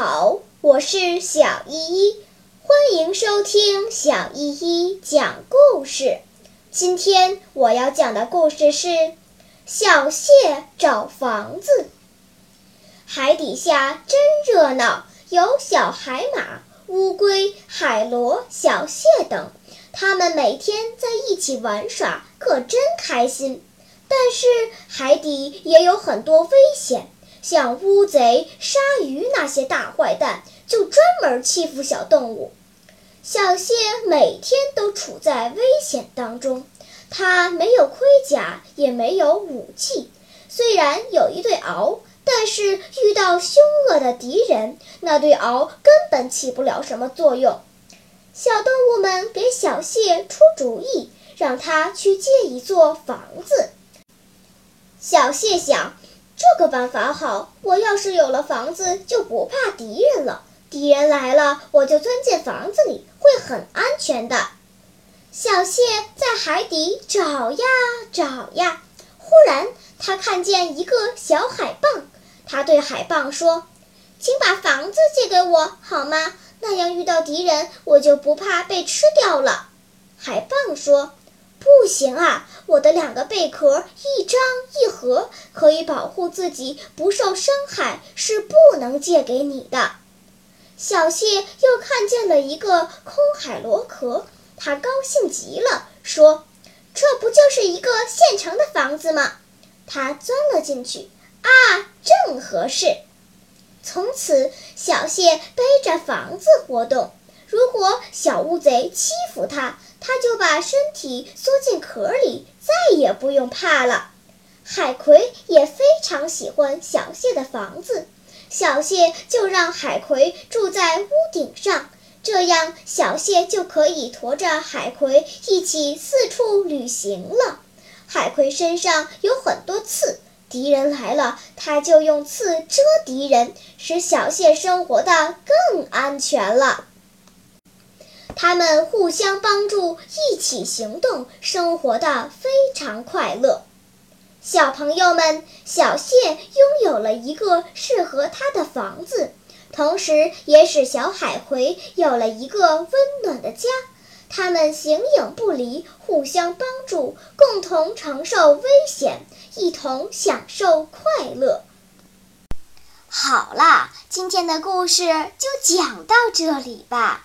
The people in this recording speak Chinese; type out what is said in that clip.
好，我是小依依，欢迎收听小依依讲故事。今天我要讲的故事是小蟹找房子。海底下真热闹，有小海马、乌龟、海螺、小蟹等，它们每天在一起玩耍，可真开心。但是海底也有很多危险。像乌贼、鲨鱼那些大坏蛋，就专门欺负小动物。小蟹每天都处在危险当中，它没有盔甲，也没有武器。虽然有一对鳌，但是遇到凶恶的敌人，那对鳌根本起不了什么作用。小动物们给小蟹出主意，让它去借一座房子。小蟹想。这个办法好，我要是有了房子，就不怕敌人了。敌人来了，我就钻进房子里，会很安全的。小蟹在海底找呀找呀，忽然他看见一个小海蚌，他对海蚌说：“请把房子借给我好吗？那样遇到敌人，我就不怕被吃掉了。”海蚌说。不行啊！我的两个贝壳一张一合，可以保护自己不受伤害，是不能借给你的。小蟹又看见了一个空海螺壳，它高兴极了，说：“这不就是一个现成的房子吗？”它钻了进去，啊，正合适。从此，小蟹背着房子活动。如果小乌贼欺负它，它就把身体缩进壳里，再也不用怕了。海葵也非常喜欢小蟹的房子，小蟹就让海葵住在屋顶上，这样小蟹就可以驮着海葵一起四处旅行了。海葵身上有很多刺，敌人来了，它就用刺遮敌人，使小蟹生活的更安全了。他们互相帮助，一起行动，生活的非常快乐。小朋友们，小蟹拥有了一个适合它的房子，同时也使小海葵有了一个温暖的家。他们形影不离，互相帮助，共同承受危险，一同享受快乐。好啦，今天的故事就讲到这里吧。